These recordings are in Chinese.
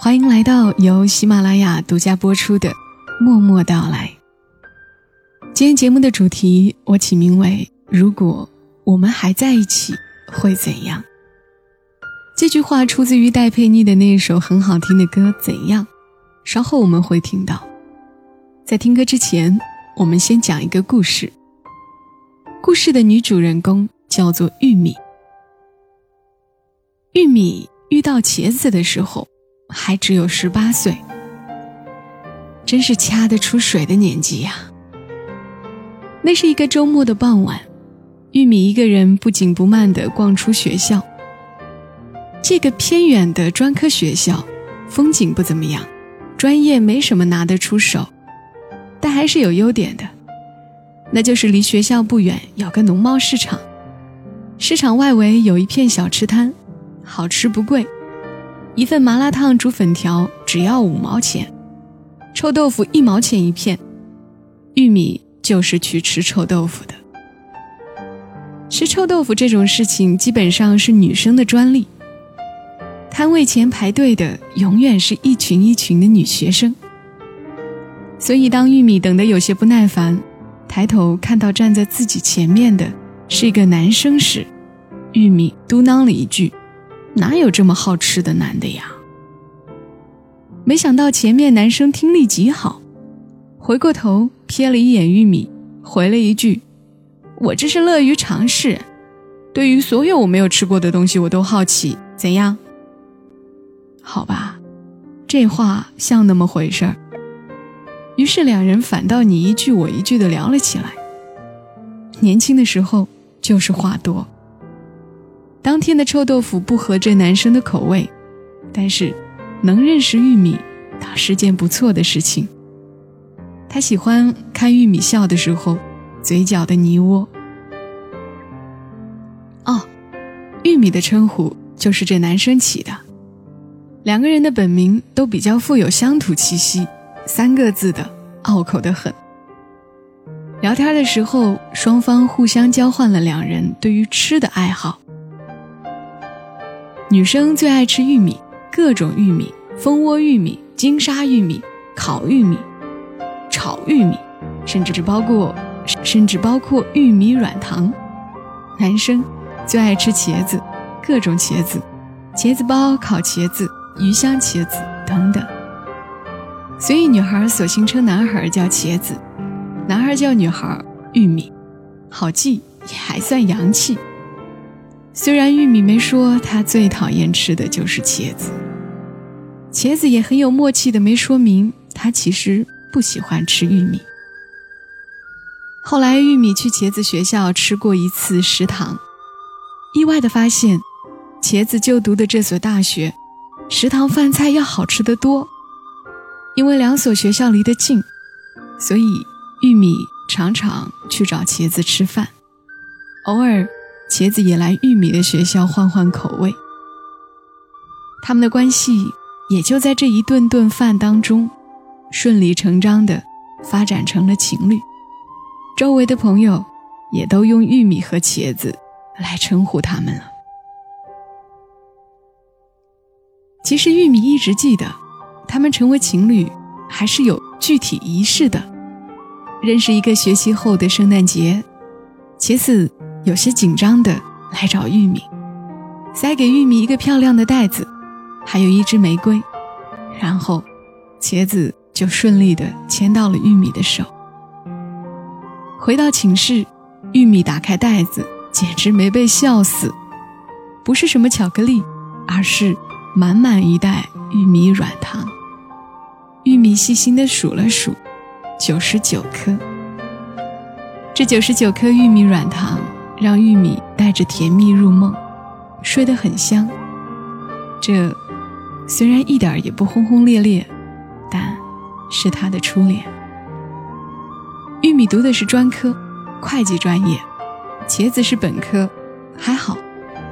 欢迎来到由喜马拉雅独家播出的《默默到来》。今天节目的主题我起名为“如果我们还在一起，会怎样？”这句话出自于戴佩妮的那首很好听的歌《怎样》，稍后我们会听到。在听歌之前，我们先讲一个故事。故事的女主人公叫做玉米。玉米遇到茄子的时候，还只有十八岁，真是掐得出水的年纪呀。那是一个周末的傍晚，玉米一个人不紧不慢地逛出学校。这个偏远的专科学校，风景不怎么样，专业没什么拿得出手，但还是有优点的，那就是离学校不远有个农贸市场，市场外围有一片小吃摊。好吃不贵，一份麻辣烫煮粉条只要五毛钱，臭豆腐一毛钱一片。玉米就是去吃臭豆腐的。吃臭豆腐这种事情基本上是女生的专利。摊位前排队的永远是一群一群的女学生。所以当玉米等得有些不耐烦，抬头看到站在自己前面的是一个男生时，玉米嘟囔了一句。哪有这么好吃的男的呀？没想到前面男生听力极好，回过头瞥了一眼玉米，回了一句：“我这是乐于尝试，对于所有我没有吃过的东西，我都好奇。怎样？好吧，这话像那么回事儿。”于是两人反倒你一句我一句的聊了起来。年轻的时候就是话多。当天的臭豆腐不合这男生的口味，但是能认识玉米倒是件不错的事情。他喜欢看玉米笑的时候，嘴角的泥窝。哦，玉米的称呼就是这男生起的。两个人的本名都比较富有乡土气息，三个字的，拗口的很。聊天的时候，双方互相交换了两人对于吃的爱好。女生最爱吃玉米，各种玉米，蜂窝玉米、金沙玉米、烤玉米、炒玉米，甚至包括甚至包括玉米软糖。男生最爱吃茄子，各种茄子，茄子包、烤茄子、鱼香茄子等等。所以女孩索性称男孩叫茄子，男孩叫女孩玉米，好记也还算洋气。虽然玉米没说他最讨厌吃的就是茄子，茄子也很有默契的没说明他其实不喜欢吃玉米。后来玉米去茄子学校吃过一次食堂，意外的发现，茄子就读的这所大学，食堂饭菜要好吃得多。因为两所学校离得近，所以玉米常常去找茄子吃饭，偶尔。茄子也来玉米的学校换换口味，他们的关系也就在这一顿顿饭当中，顺理成章的发展成了情侣。周围的朋友也都用玉米和茄子来称呼他们了。其实玉米一直记得，他们成为情侣还是有具体仪式的。认识一个学期后的圣诞节，茄子。有些紧张的来找玉米，塞给玉米一个漂亮的袋子，还有一支玫瑰，然后茄子就顺利的牵到了玉米的手。回到寝室，玉米打开袋子，简直没被笑死，不是什么巧克力，而是满满一袋玉米软糖。玉米细心的数了数，九十九颗。这九十九颗玉米软糖。让玉米带着甜蜜入梦，睡得很香。这虽然一点也不轰轰烈烈，但是他的初恋。玉米读的是专科，会计专业，茄子是本科，还好，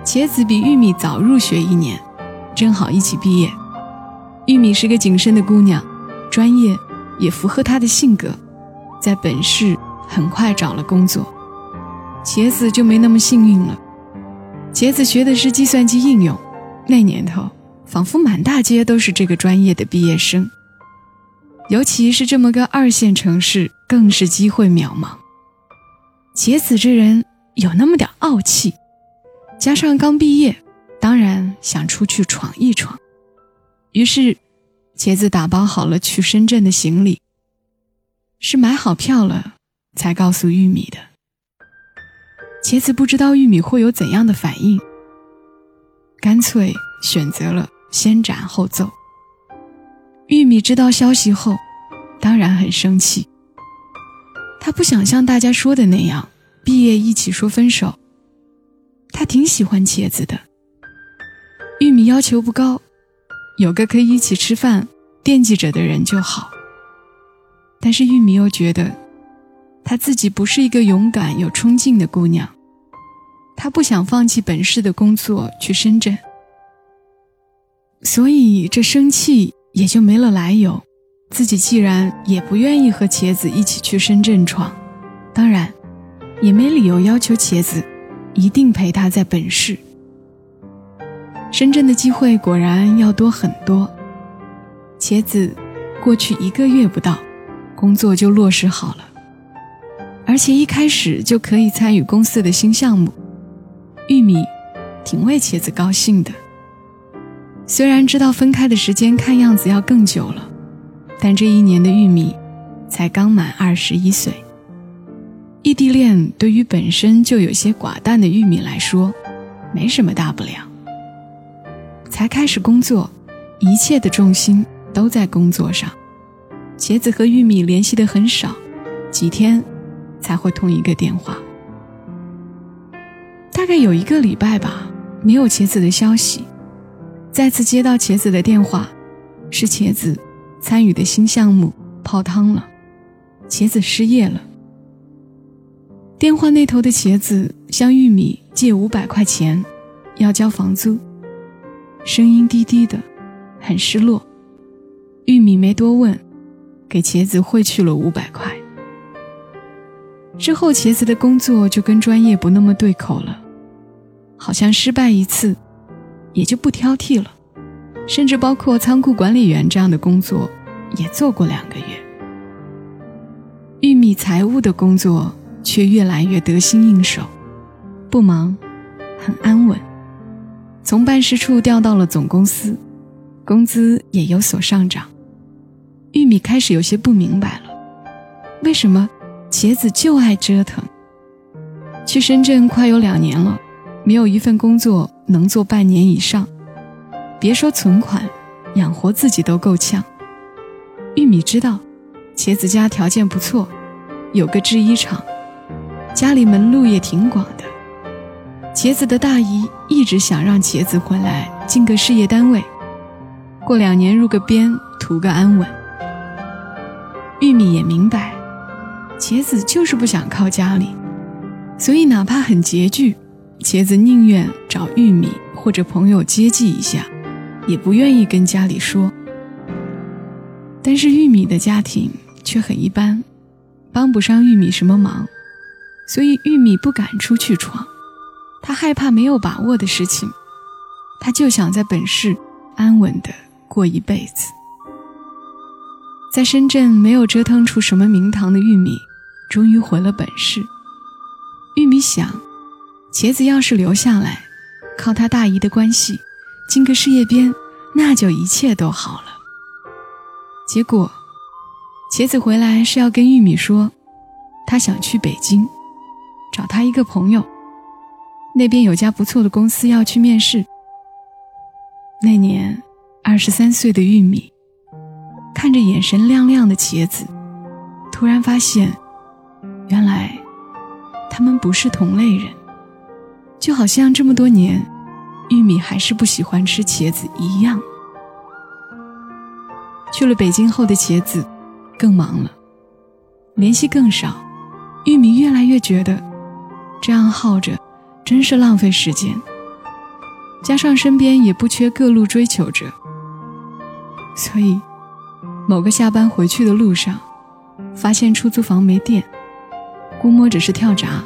茄子比玉米早入学一年，正好一起毕业。玉米是个谨慎的姑娘，专业也符合她的性格，在本市很快找了工作。茄子就没那么幸运了。茄子学的是计算机应用，那年头仿佛满大街都是这个专业的毕业生。尤其是这么个二线城市，更是机会渺茫。茄子这人有那么点傲气，加上刚毕业，当然想出去闯一闯。于是，茄子打包好了去深圳的行李，是买好票了才告诉玉米的。茄子不知道玉米会有怎样的反应，干脆选择了先斩后奏。玉米知道消息后，当然很生气。他不想像大家说的那样，毕业一起说分手。他挺喜欢茄子的。玉米要求不高，有个可以一起吃饭、惦记着的人就好。但是玉米又觉得，她自己不是一个勇敢有冲劲的姑娘。他不想放弃本市的工作去深圳，所以这生气也就没了来由。自己既然也不愿意和茄子一起去深圳闯，当然也没理由要求茄子一定陪他在本市。深圳的机会果然要多很多。茄子过去一个月不到，工作就落实好了，而且一开始就可以参与公司的新项目。玉米挺为茄子高兴的，虽然知道分开的时间看样子要更久了，但这一年的玉米才刚满二十一岁。异地恋对于本身就有些寡淡的玉米来说，没什么大不了。才开始工作，一切的重心都在工作上，茄子和玉米联系的很少，几天才会通一个电话。大概有一个礼拜吧，没有茄子的消息。再次接到茄子的电话，是茄子参与的新项目泡汤了，茄子失业了。电话那头的茄子向玉米借五百块钱，要交房租，声音低低的，很失落。玉米没多问，给茄子汇去了五百块。之后，茄子的工作就跟专业不那么对口了。好像失败一次，也就不挑剔了，甚至包括仓库管理员这样的工作，也做过两个月。玉米财务的工作却越来越得心应手，不忙，很安稳。从办事处调到了总公司，工资也有所上涨。玉米开始有些不明白了，为什么茄子就爱折腾？去深圳快有两年了。没有一份工作能做半年以上，别说存款，养活自己都够呛。玉米知道，茄子家条件不错，有个制衣厂，家里门路也挺广的。茄子的大姨一直想让茄子回来进个事业单位，过两年入个编，图个安稳。玉米也明白，茄子就是不想靠家里，所以哪怕很拮据。茄子宁愿找玉米或者朋友接济一下，也不愿意跟家里说。但是玉米的家庭却很一般，帮不上玉米什么忙，所以玉米不敢出去闯，他害怕没有把握的事情，他就想在本市安稳的过一辈子。在深圳没有折腾出什么名堂的玉米，终于回了本市。玉米想。茄子要是留下来，靠他大姨的关系，进个事业编，那就一切都好了。结果，茄子回来是要跟玉米说，他想去北京，找他一个朋友，那边有家不错的公司要去面试。那年，二十三岁的玉米，看着眼神亮亮的茄子，突然发现，原来，他们不是同类人。就好像这么多年，玉米还是不喜欢吃茄子一样。去了北京后的茄子，更忙了，联系更少。玉米越来越觉得这样耗着真是浪费时间，加上身边也不缺各路追求者，所以某个下班回去的路上，发现出租房没电，估摸着是跳闸，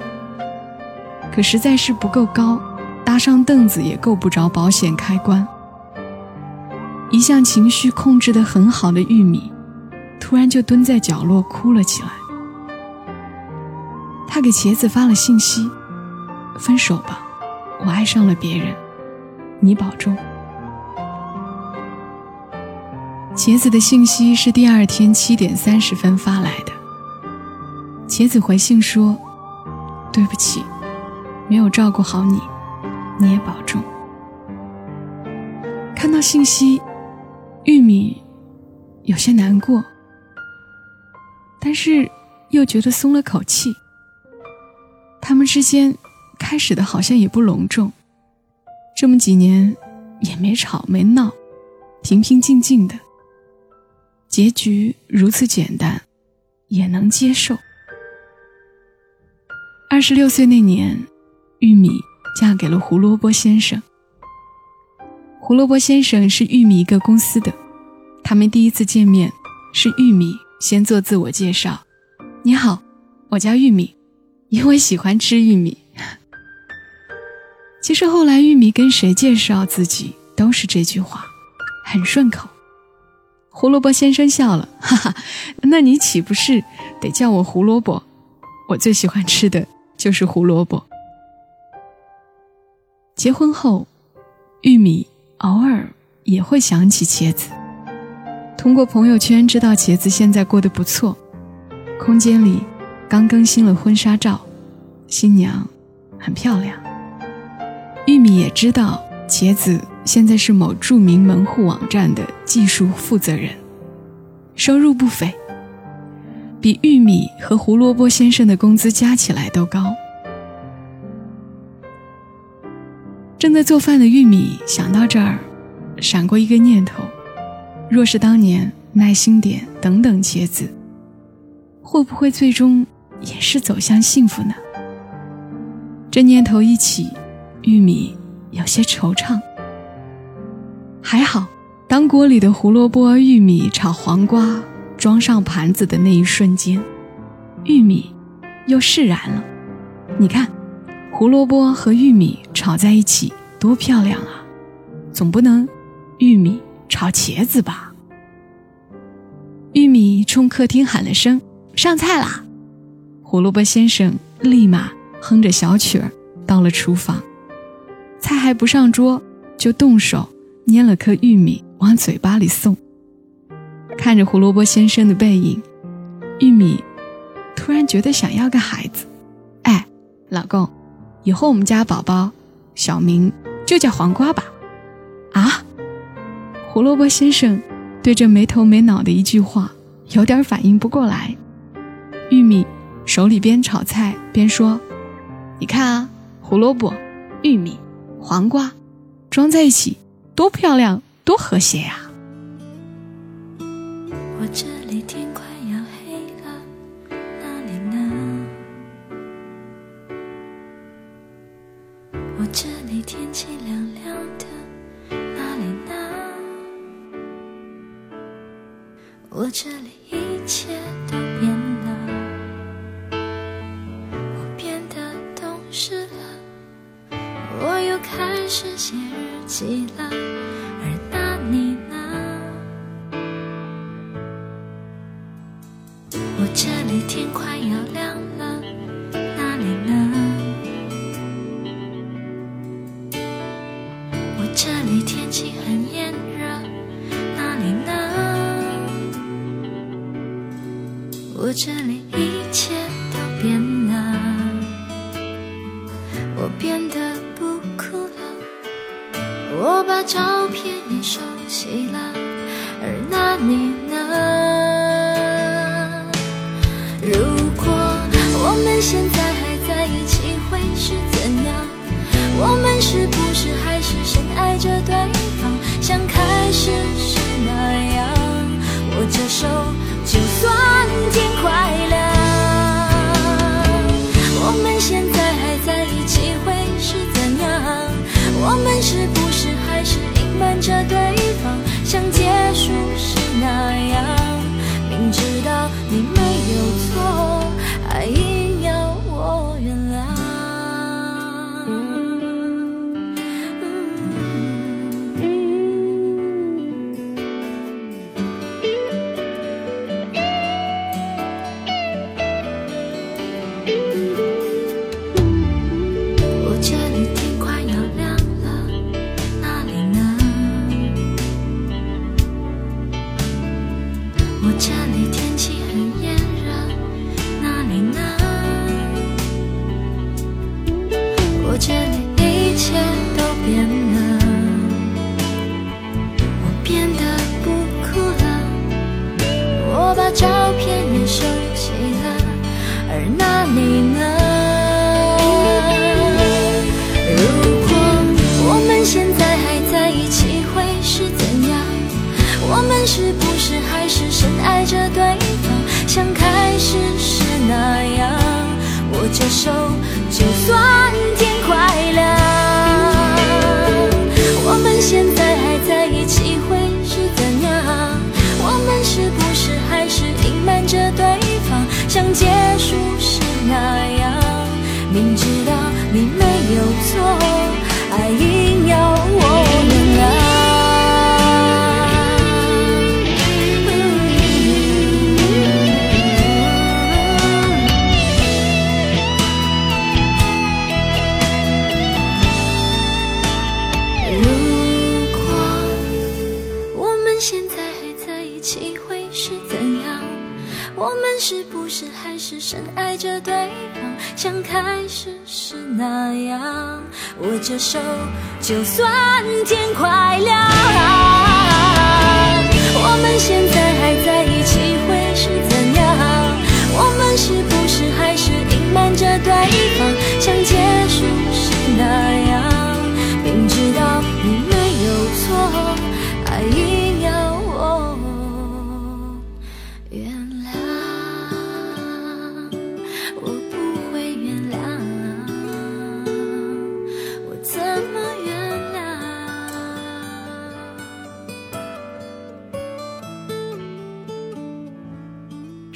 可实在是不够高，搭上凳子也够不着保险开关。一向情绪控制得很好的玉米，突然就蹲在角落哭了起来。他给茄子发了信息：“分手吧，我爱上了别人，你保重。”茄子的信息是第二天七点三十分发来的。茄子回信说：“对不起，没有照顾好你，你也保重。”看到信息，玉米有些难过，但是又觉得松了口气。他们之间开始的好像也不隆重，这么几年也没吵没闹，平平静静的。结局如此简单，也能接受。二十六岁那年，玉米嫁给了胡萝卜先生。胡萝卜先生是玉米一个公司的，他们第一次见面是玉米先做自我介绍：“你好，我叫玉米。”因为喜欢吃玉米。其实后来玉米跟谁介绍自己都是这句话，很顺口。胡萝卜先生笑了，哈哈，那你岂不是得叫我胡萝卜？我最喜欢吃的就是胡萝卜。结婚后，玉米偶尔也会想起茄子，通过朋友圈知道茄子现在过得不错，空间里。刚更新了婚纱照，新娘很漂亮。玉米也知道茄子现在是某著名门户网站的技术负责人，收入不菲，比玉米和胡萝卜先生的工资加起来都高。正在做饭的玉米想到这儿，闪过一个念头：若是当年耐心点，等等茄子，会不会最终？也是走向幸福呢。这念头一起，玉米有些惆怅。还好，当锅里的胡萝卜、玉米炒黄瓜装上盘子的那一瞬间，玉米又释然了。你看，胡萝卜和玉米炒在一起多漂亮啊！总不能玉米炒茄子吧？玉米冲客厅喊了声：“上菜啦！”胡萝卜先生立马哼着小曲儿到了厨房，菜还不上桌，就动手捏了颗玉米往嘴巴里送。看着胡萝卜先生的背影，玉米突然觉得想要个孩子。哎，老公，以后我们家宝宝小名就叫黄瓜吧？啊？胡萝卜先生对这没头没脑的一句话有点反应不过来。玉米。手里边炒菜边说：“你看啊，胡萝卜、玉米、黄瓜，装在一起多漂亮，多和谐呀！”我这里天我这里一切。像开始时那样握着手就算这手，就算天快亮。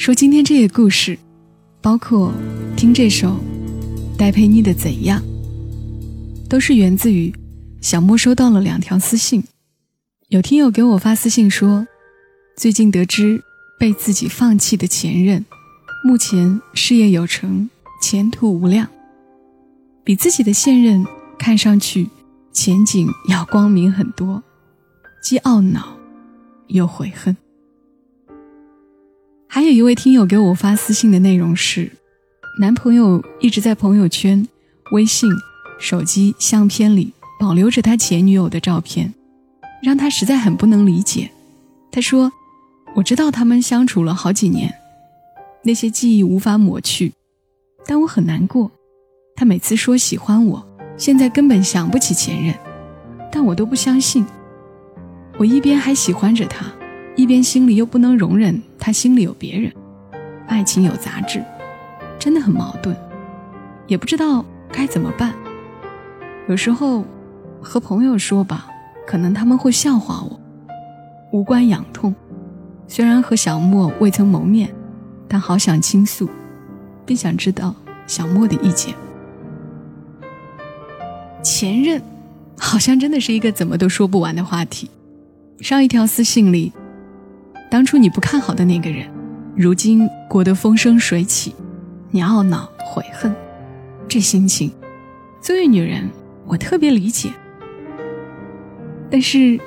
说今天这个故事，包括听这首戴佩妮的《怎样》，都是源自于小莫收到了两条私信。有听友给我发私信说，最近得知被自己放弃的前任，目前事业有成，前途无量，比自己的现任看上去前景要光明很多，既懊恼又悔恨。还有一位听友给我发私信的内容是：男朋友一直在朋友圈、微信、手机相片里保留着他前女友的照片，让他实在很不能理解。他说：“我知道他们相处了好几年，那些记忆无法抹去，但我很难过。他每次说喜欢我，现在根本想不起前任，但我都不相信。我一边还喜欢着他。”一边心里又不能容忍他心里有别人，爱情有杂质，真的很矛盾，也不知道该怎么办。有时候和朋友说吧，可能他们会笑话我，无关痒痛。虽然和小莫未曾谋面，但好想倾诉，并想知道小莫的意见。前任，好像真的是一个怎么都说不完的话题。上一条私信里。当初你不看好的那个人，如今过得风生水起，你懊恼悔恨，这心情，作为女人，我特别理解。但是，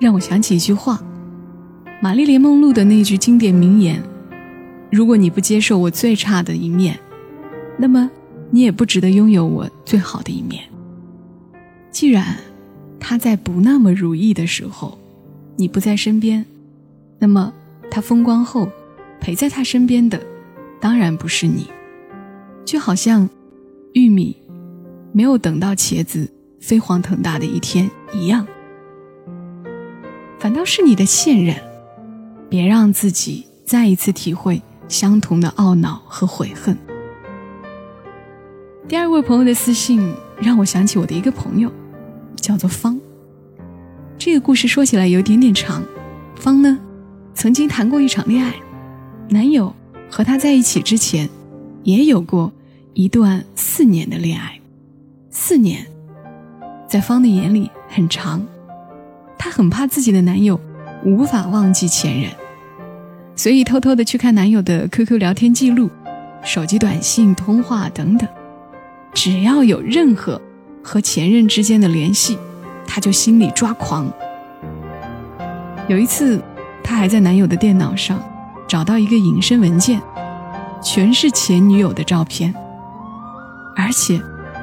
让我想起一句话，玛丽莲梦露的那句经典名言：“如果你不接受我最差的一面，那么你也不值得拥有我最好的一面。”既然他在不那么如意的时候，你不在身边。那么，他风光后，陪在他身边的，当然不是你，就好像玉米没有等到茄子飞黄腾达的一天一样。反倒是你的现任，别让自己再一次体会相同的懊恼和悔恨。第二位朋友的私信让我想起我的一个朋友，叫做方。这个故事说起来有点点长，方呢？曾经谈过一场恋爱，男友和她在一起之前，也有过一段四年的恋爱。四年，在方的眼里很长，她很怕自己的男友无法忘记前任，所以偷偷的去看男友的 QQ 聊天记录、手机短信通话等等，只要有任何和前任之间的联系，她就心里抓狂。有一次。她还在男友的电脑上找到一个隐身文件，全是前女友的照片，而且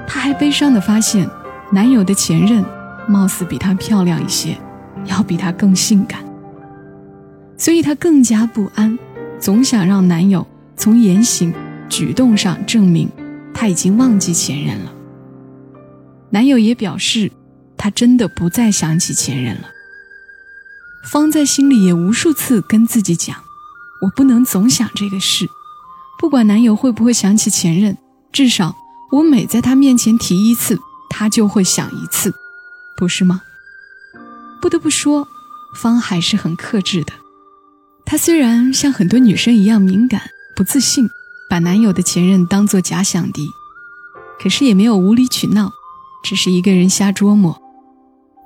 她还悲伤的发现，男友的前任貌似比她漂亮一些，要比她更性感，所以她更加不安，总想让男友从言行举动上证明他已经忘记前任了。男友也表示，他真的不再想起前任了。方在心里也无数次跟自己讲：“我不能总想这个事，不管男友会不会想起前任，至少我每在他面前提一次，他就会想一次，不是吗？”不得不说，方还是很克制的。她虽然像很多女生一样敏感、不自信，把男友的前任当作假想敌，可是也没有无理取闹，只是一个人瞎琢磨，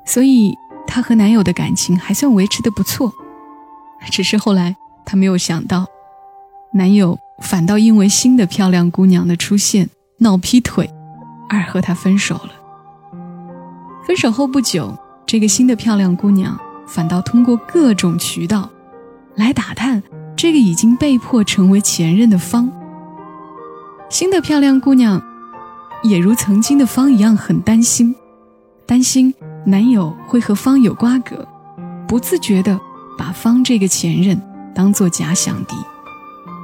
所以。她和男友的感情还算维持的不错，只是后来她没有想到，男友反倒因为新的漂亮姑娘的出现闹劈腿，而和她分手了。分手后不久，这个新的漂亮姑娘反倒通过各种渠道来打探这个已经被迫成为前任的方。新的漂亮姑娘也如曾经的方一样很担心，担心。男友会和方有瓜葛，不自觉地把方这个前任当作假想敌，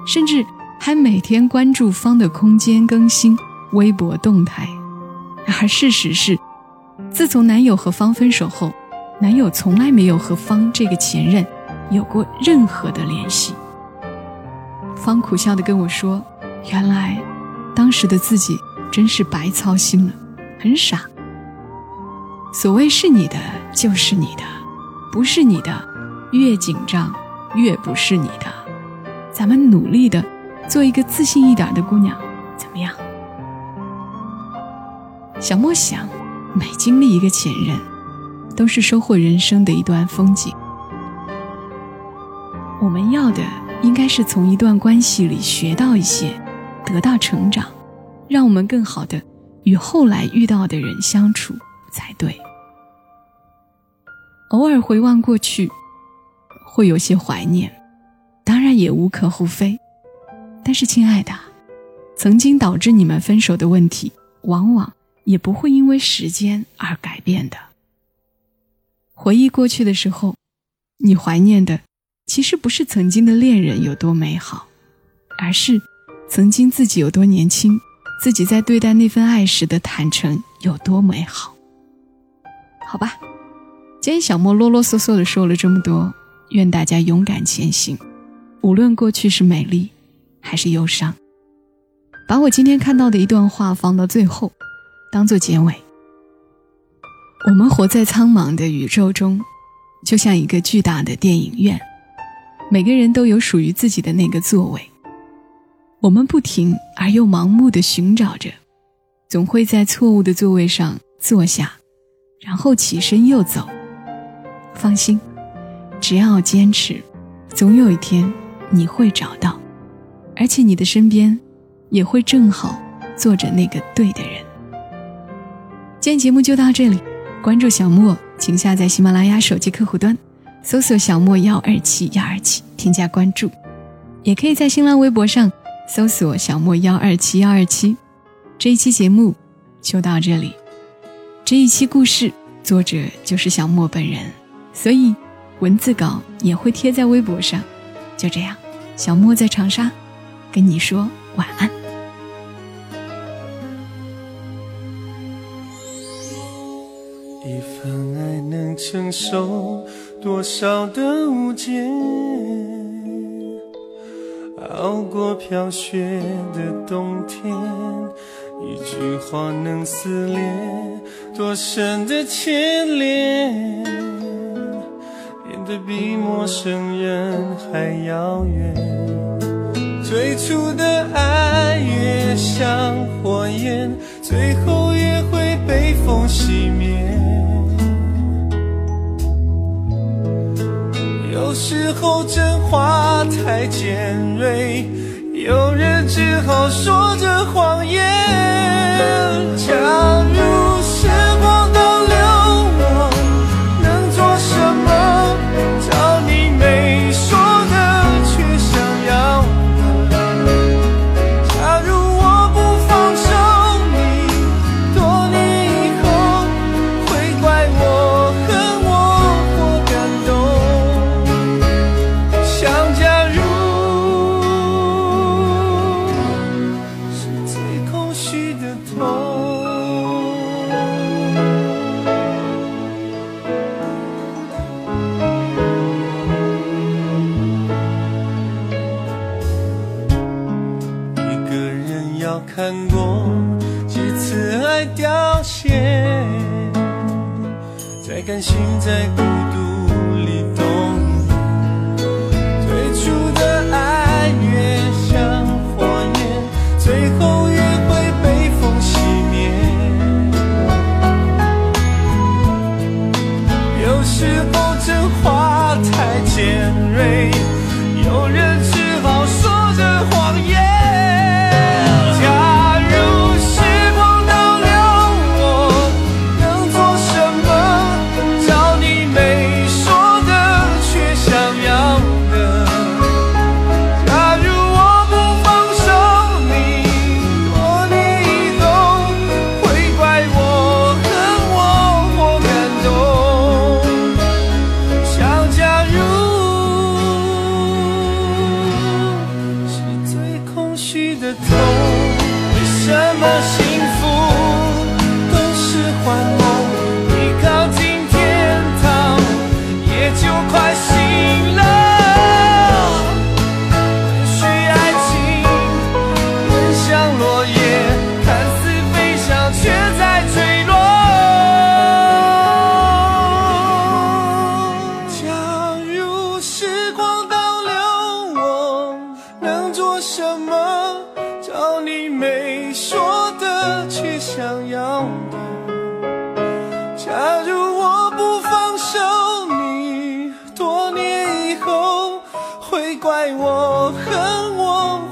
甚至还每天关注方的空间更新、微博动态。而事实是，自从男友和方分手后，男友从来没有和方这个前任有过任何的联系。方苦笑地跟我说：“原来，当时的自己真是白操心了，很傻。”所谓是你的就是你的，不是你的，越紧张越不是你的。咱们努力的做一个自信一点的姑娘，怎么样？小莫想，每经历一个前任，都是收获人生的一段风景。我们要的应该是从一段关系里学到一些，得到成长，让我们更好的与后来遇到的人相处。才对。偶尔回望过去，会有些怀念，当然也无可厚非。但是，亲爱的，曾经导致你们分手的问题，往往也不会因为时间而改变的。回忆过去的时候，你怀念的其实不是曾经的恋人有多美好，而是曾经自己有多年轻，自己在对待那份爱时的坦诚有多美好。好吧，今天小莫啰啰嗦嗦的说了这么多，愿大家勇敢前行，无论过去是美丽还是忧伤。把我今天看到的一段话放到最后，当做结尾。我们活在苍茫的宇宙中，就像一个巨大的电影院，每个人都有属于自己的那个座位。我们不停而又盲目的寻找着，总会在错误的座位上坐下。然后起身又走。放心，只要坚持，总有一天你会找到，而且你的身边也会正好坐着那个对的人。今天节目就到这里，关注小莫，请下载喜马拉雅手机客户端，搜索“小莫幺二七幺二七”，添加关注，也可以在新浪微博上搜索“小莫幺二七幺二七”。这一期节目就到这里。这一期故事作者就是小莫本人，所以文字稿也会贴在微博上。就这样，小莫在长沙跟你说晚安。一份爱能承受多少的误解，熬过飘雪的冬天。一句话能撕裂多深的牵连，变得比陌生人还遥远。最初的爱越像火焰，最后也会被风熄灭。有时候真话太尖锐。有人只好说着谎言。假看过几次爱凋谢，再甘心再。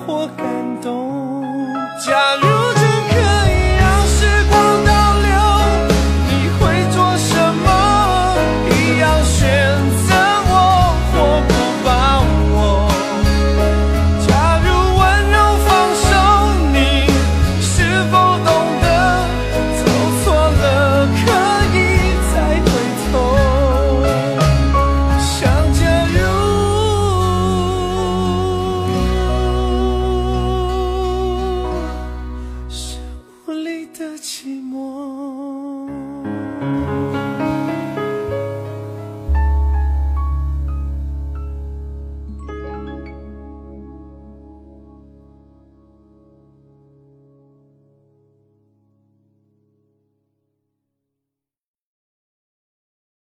我感动。